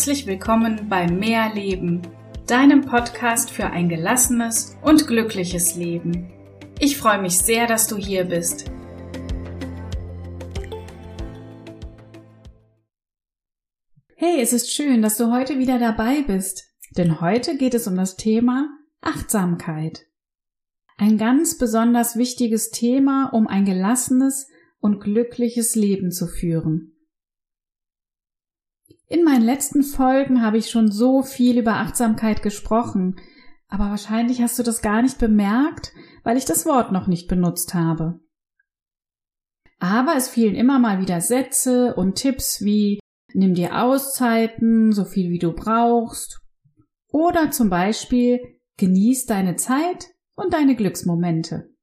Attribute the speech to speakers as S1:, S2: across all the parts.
S1: Herzlich willkommen bei Mehr Leben, deinem Podcast für ein gelassenes und glückliches Leben. Ich freue mich sehr, dass du hier bist. Hey, es ist schön, dass du heute wieder dabei bist, denn heute geht es um das Thema Achtsamkeit. Ein ganz besonders wichtiges Thema, um ein gelassenes und glückliches Leben zu führen. In meinen letzten Folgen habe ich schon so viel über Achtsamkeit gesprochen, aber wahrscheinlich hast du das gar nicht bemerkt, weil ich das Wort noch nicht benutzt habe. Aber es fielen immer mal wieder Sätze und Tipps wie nimm dir Auszeiten, so viel wie du brauchst, oder zum Beispiel genieß deine Zeit und deine Glücksmomente.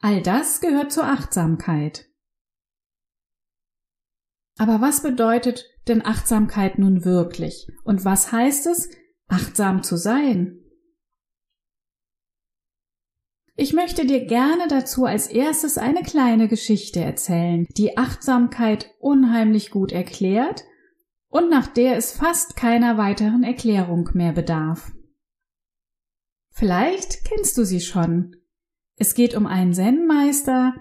S1: All das gehört zur Achtsamkeit. Aber was bedeutet denn Achtsamkeit nun wirklich? Und was heißt es, achtsam zu sein? Ich möchte dir gerne dazu als erstes eine kleine Geschichte erzählen, die Achtsamkeit unheimlich gut erklärt und nach der es fast keiner weiteren Erklärung mehr bedarf. Vielleicht kennst du sie schon. Es geht um einen Zen-Meister,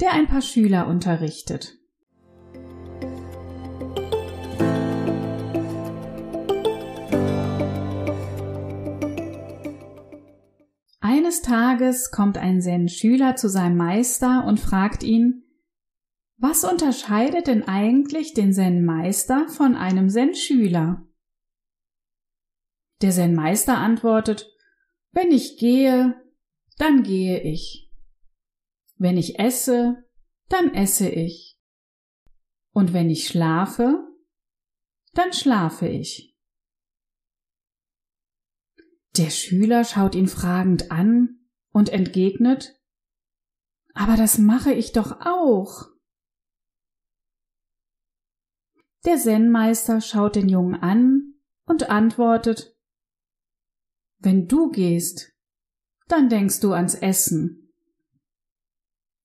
S1: der ein paar Schüler unterrichtet. Eines Tages kommt ein Zen-Schüler zu seinem Meister und fragt ihn, was unterscheidet denn eigentlich den Zen-Meister von einem Zen-Schüler? Der Zen-Meister antwortet, wenn ich gehe, dann gehe ich. Wenn ich esse, dann esse ich. Und wenn ich schlafe, dann schlafe ich. Der Schüler schaut ihn fragend an und entgegnet Aber das mache ich doch auch. Der Zen-Meister schaut den Jungen an und antwortet Wenn du gehst, dann denkst du ans Essen.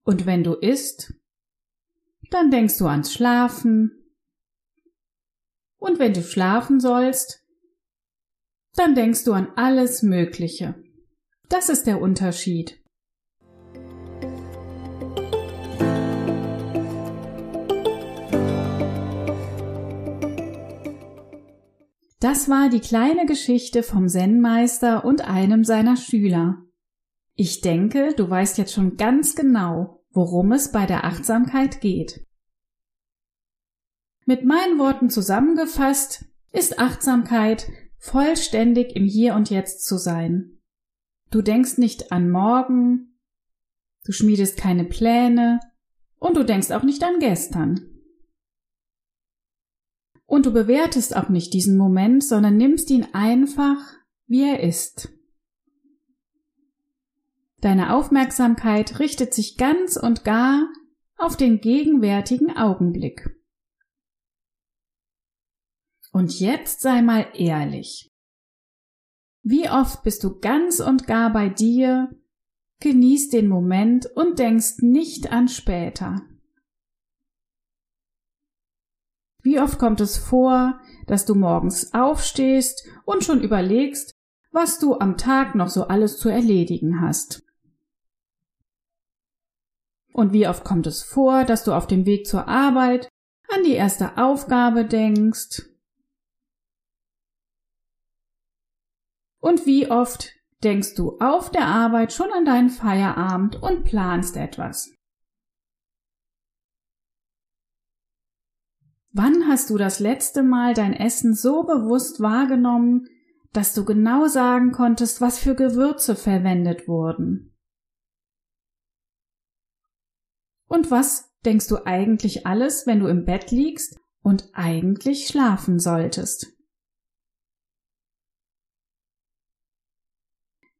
S1: Und wenn du isst, dann denkst du ans Schlafen. Und wenn du schlafen sollst, dann denkst du an alles Mögliche. Das ist der Unterschied. Das war die kleine Geschichte vom Zen-Meister und einem seiner Schüler. Ich denke, du weißt jetzt schon ganz genau, worum es bei der Achtsamkeit geht. Mit meinen Worten zusammengefasst ist Achtsamkeit vollständig im Hier und Jetzt zu sein. Du denkst nicht an morgen, du schmiedest keine Pläne und du denkst auch nicht an gestern. Und du bewertest auch nicht diesen Moment, sondern nimmst ihn einfach, wie er ist. Deine Aufmerksamkeit richtet sich ganz und gar auf den gegenwärtigen Augenblick. Und jetzt sei mal ehrlich. Wie oft bist du ganz und gar bei dir, genießt den Moment und denkst nicht an später? Wie oft kommt es vor, dass du morgens aufstehst und schon überlegst, was du am Tag noch so alles zu erledigen hast? Und wie oft kommt es vor, dass du auf dem Weg zur Arbeit an die erste Aufgabe denkst Und wie oft denkst du auf der Arbeit schon an deinen Feierabend und planst etwas? Wann hast du das letzte Mal dein Essen so bewusst wahrgenommen, dass du genau sagen konntest, was für Gewürze verwendet wurden? Und was denkst du eigentlich alles, wenn du im Bett liegst und eigentlich schlafen solltest?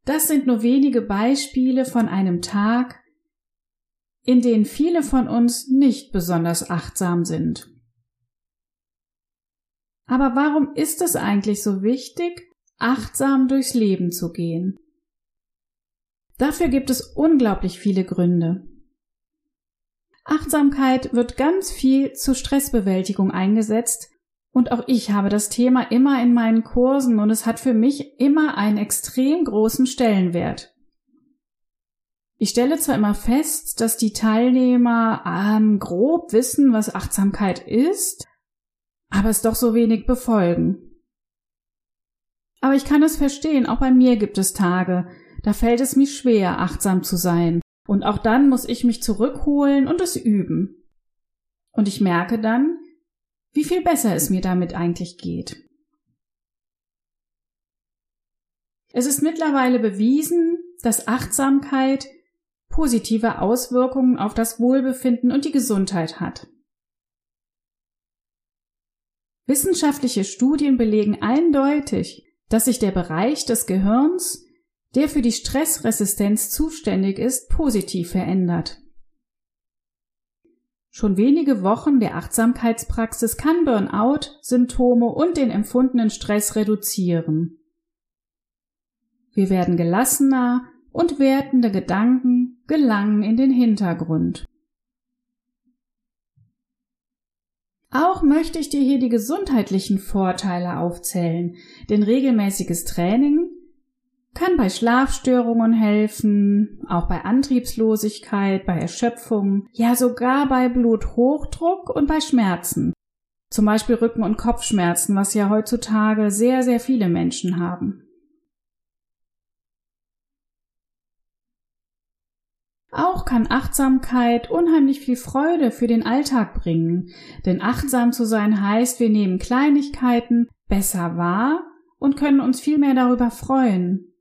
S1: Das sind nur wenige Beispiele von einem Tag, in denen viele von uns nicht besonders achtsam sind. Aber warum ist es eigentlich so wichtig, achtsam durchs Leben zu gehen? Dafür gibt es unglaublich viele Gründe. Achtsamkeit wird ganz viel zur Stressbewältigung eingesetzt Und auch ich habe das Thema immer in meinen Kursen und es hat für mich immer einen extrem großen Stellenwert. Ich stelle zwar immer fest, dass die Teilnehmer ähm, grob wissen, was Achtsamkeit ist, aber es doch so wenig befolgen. Aber ich kann es verstehen, auch bei mir gibt es Tage, da fällt es mir schwer, achtsam zu sein. Und auch dann muss ich mich zurückholen und es üben. Und ich merke dann, wie viel besser es mir damit eigentlich geht. Es ist mittlerweile bewiesen, dass Achtsamkeit positive Auswirkungen auf das Wohlbefinden und die Gesundheit hat. Wissenschaftliche Studien belegen eindeutig, dass sich der Bereich des Gehirns, der für die Stressresistenz zuständig ist, positiv verändert. Schon wenige Wochen der Achtsamkeitspraxis kann Burnout, Symptome und den empfundenen Stress reduzieren. Wir werden gelassener und wertende Gedanken gelangen in den Hintergrund. Auch möchte ich dir hier die gesundheitlichen Vorteile aufzählen, denn regelmäßiges Training kann bei Schlafstörungen helfen, auch bei Antriebslosigkeit, bei Erschöpfung, ja sogar bei Bluthochdruck und bei Schmerzen. Zum Beispiel Rücken- und Kopfschmerzen, was ja heutzutage sehr, sehr viele Menschen haben. Auch kann Achtsamkeit unheimlich viel Freude für den Alltag bringen, denn achtsam zu sein heißt, wir nehmen Kleinigkeiten besser wahr und können uns viel mehr darüber freuen.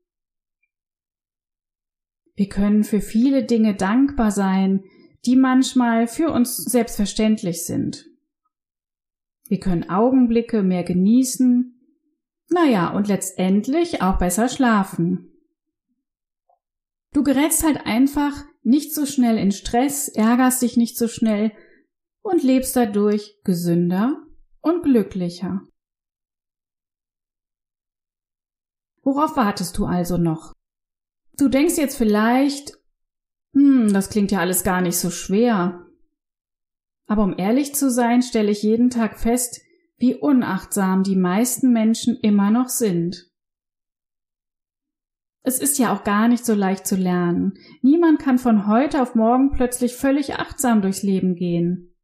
S1: Wir können für viele Dinge dankbar sein, die manchmal für uns selbstverständlich sind. Wir können Augenblicke mehr genießen, naja, und letztendlich auch besser schlafen. Du gerätst halt einfach nicht so schnell in Stress, ärgerst dich nicht so schnell und lebst dadurch gesünder und glücklicher. Worauf wartest du also noch? Du denkst jetzt vielleicht, hm, das klingt ja alles gar nicht so schwer. Aber um ehrlich zu sein, stelle ich jeden Tag fest, wie unachtsam die meisten Menschen immer noch sind. Es ist ja auch gar nicht so leicht zu lernen. Niemand kann von heute auf morgen plötzlich völlig achtsam durchs Leben gehen.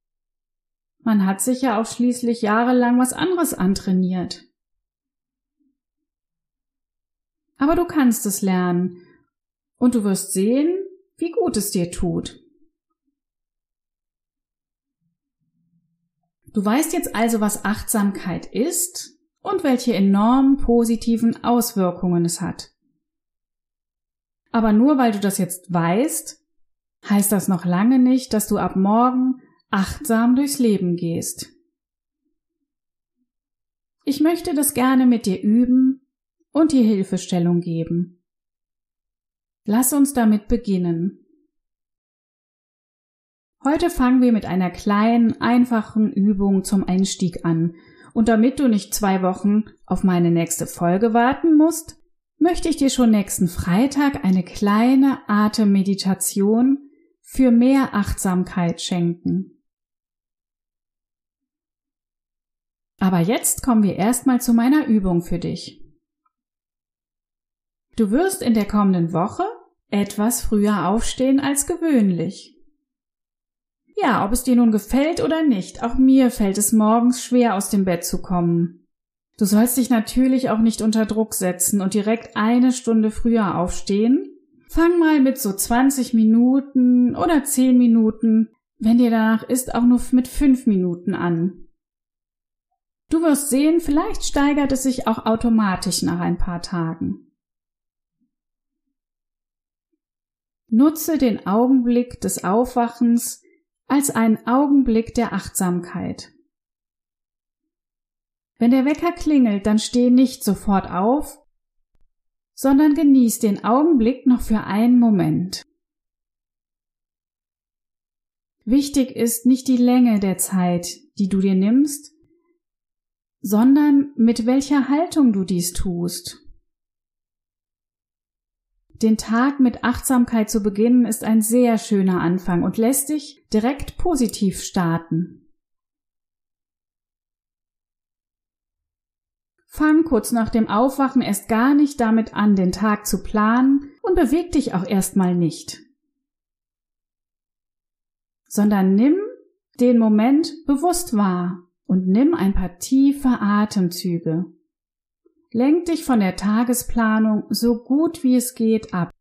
S1: Man hat sich ja auch schließlich jahrelang was anderes antrainiert. Aber du kannst es lernen und du wirst sehen, wie gut es dir tut. Du weißt jetzt also, was Achtsamkeit ist und welche enorm positiven Auswirkungen es hat. Aber nur weil du das jetzt weißt, heißt das noch lange nicht, dass du ab morgen achtsam durchs Leben gehst. Ich möchte das gerne mit dir üben und dir Hilfestellung geben. Lass uns damit beginnen. Heute fangen wir mit einer kleinen, einfachen Übung zum Einstieg an. Und damit du nicht zwei Wochen auf meine nächste Folge warten musst, möchte ich dir schon nächsten Freitag eine kleine Atemmeditation für mehr Achtsamkeit schenken. Aber jetzt kommen wir erstmal zu meiner Übung für dich. Du wirst in der kommenden Woche etwas früher aufstehen als gewöhnlich. Ja, ob es dir nun gefällt oder nicht, auch mir fällt es morgens schwer aus dem Bett zu kommen. Du sollst dich natürlich auch nicht unter Druck setzen und direkt eine Stunde früher aufstehen. Fang mal mit so 20 Minuten oder 10 Minuten, wenn dir danach ist, auch nur mit 5 Minuten an. Du wirst sehen, vielleicht steigert es sich auch automatisch nach ein paar Tagen. Nutze den Augenblick des Aufwachens als einen Augenblick der Achtsamkeit. Wenn der Wecker klingelt, dann steh nicht sofort auf, sondern genieß den Augenblick noch für einen Moment. Wichtig ist nicht die Länge der Zeit, die du dir nimmst, sondern mit welcher Haltung du dies tust. Den Tag mit Achtsamkeit zu beginnen ist ein sehr schöner Anfang und lässt dich direkt positiv starten. Fang kurz nach dem Aufwachen erst gar nicht damit an, den Tag zu planen und beweg dich auch erstmal nicht. Sondern nimm den Moment bewusst wahr und nimm ein paar tiefe Atemzüge. Lenk dich von der Tagesplanung so gut wie es geht ab.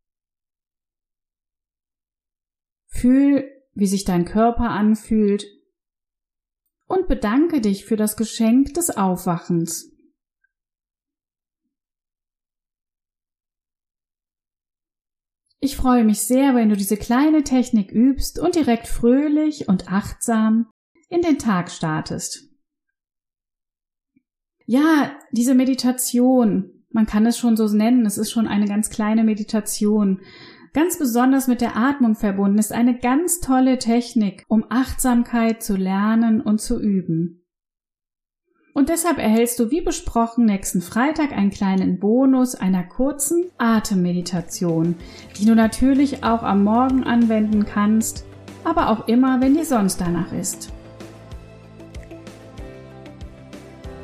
S1: Fühl, wie sich dein Körper anfühlt und bedanke dich für das Geschenk des Aufwachens. Ich freue mich sehr, wenn du diese kleine Technik übst und direkt fröhlich und achtsam in den Tag startest. Ja, diese Meditation, man kann es schon so nennen, es ist schon eine ganz kleine Meditation, ganz besonders mit der Atmung verbunden, ist eine ganz tolle Technik, um Achtsamkeit zu lernen und zu üben. Und deshalb erhältst du wie besprochen nächsten Freitag einen kleinen Bonus einer kurzen Atemmeditation, die du natürlich auch am Morgen anwenden kannst, aber auch immer, wenn dir sonst danach ist.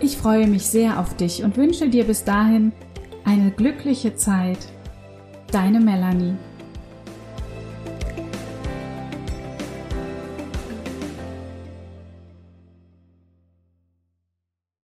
S1: Ich freue mich sehr auf dich und wünsche dir bis dahin eine glückliche Zeit. Deine Melanie.